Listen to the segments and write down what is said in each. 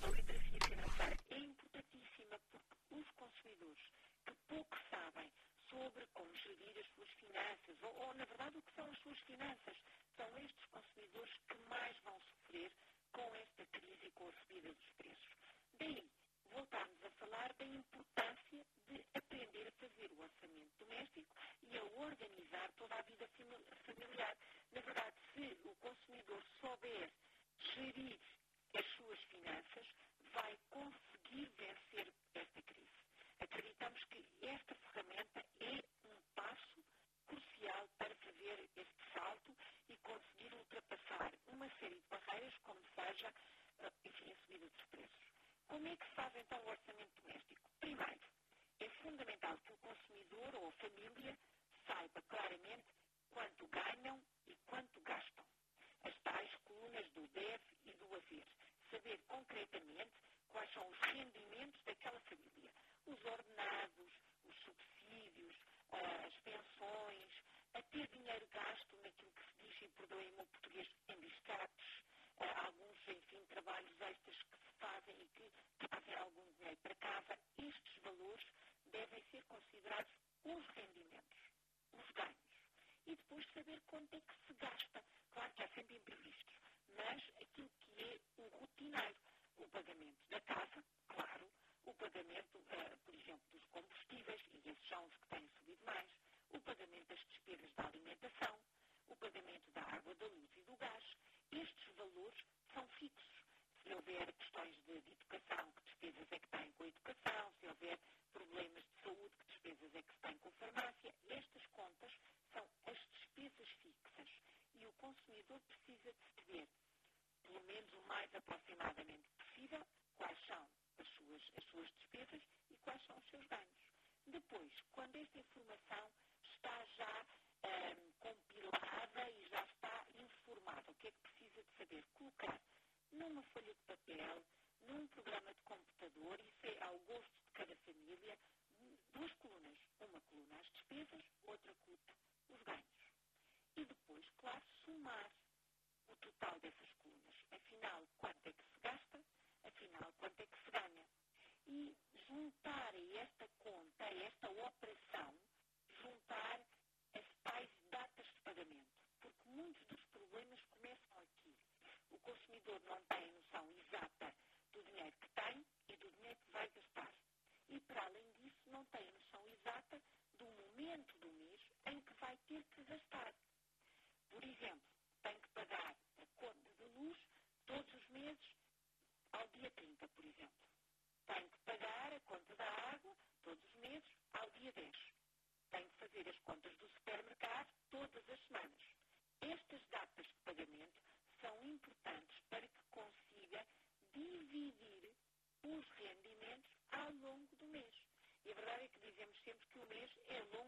それでしてください。saber quanto é que se gasta. Claro que há sempre imprevistos, mas aquilo que é o rotineiro, o pagamento da casa, claro, o pagamento, uh, por exemplo, dos menos o mais aproximadamente possível quais são as suas, as suas despesas e quais são os seus ganhos. Depois, quando esta informação está já um, compilada e já está informada, o que é que precisa de saber? Colocar numa folha de papel, num programa de computador, isso é ao gosto de cada família, duas colunas. Uma coluna as despesas, outra coluna os ganhos. E depois, claro, somar o total dessas if you sempre que o mês é longo.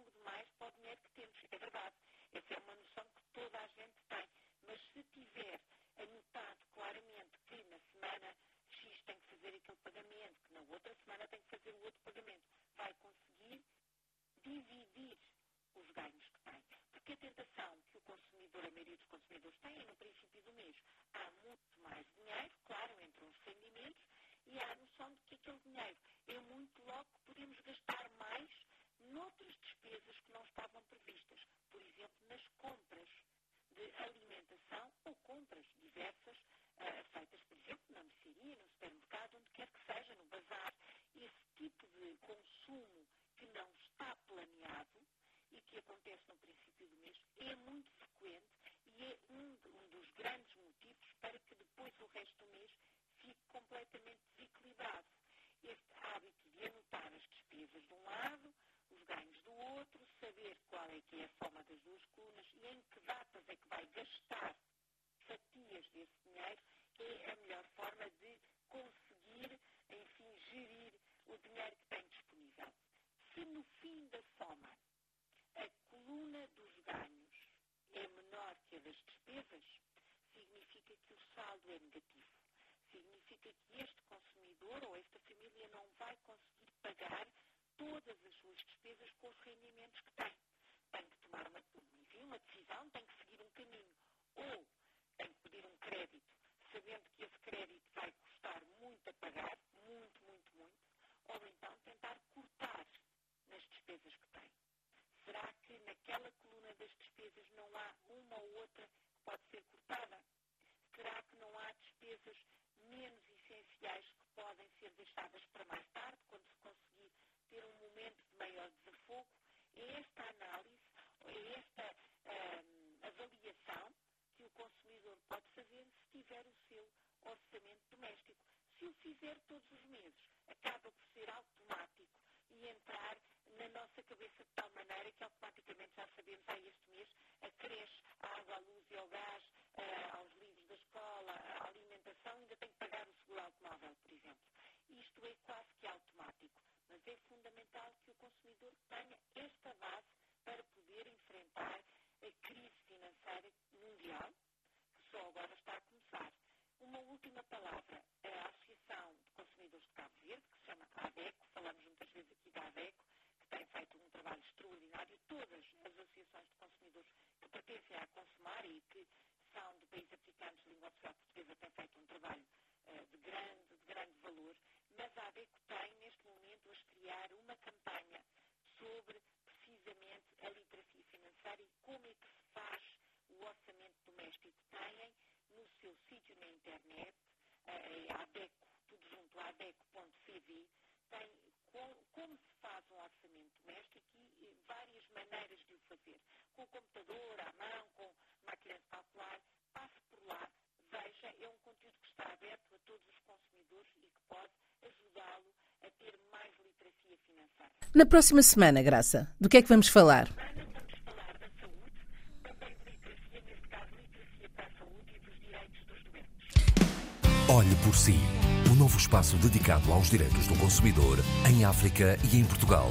é negativo. Significa que este consumidor ou esta família não vai conseguir pagar todas as suas despesas com os rendimentos que tem. Tem que tomar uma, enfim, uma decisão, tem que seguir um caminho. Ou tem que pedir um crédito, sabendo que esse crédito vai deixadas para mais tarde, quando se conseguir ter um momento de maior desafogo, é esta análise, é esta ah, avaliação que o consumidor pode fazer se tiver o seu orçamento doméstico. Se o fizer todos os meses, no computador, à mão, com máquina de calcular, passe por lá, veja, é um conteúdo que está aberto a todos os consumidores e que pode ajudá-lo a ter mais literacia financeira. Na próxima semana, Graça, do que é que vamos falar? Olhe por si. O novo espaço dedicado aos direitos do consumidor em África e em Portugal.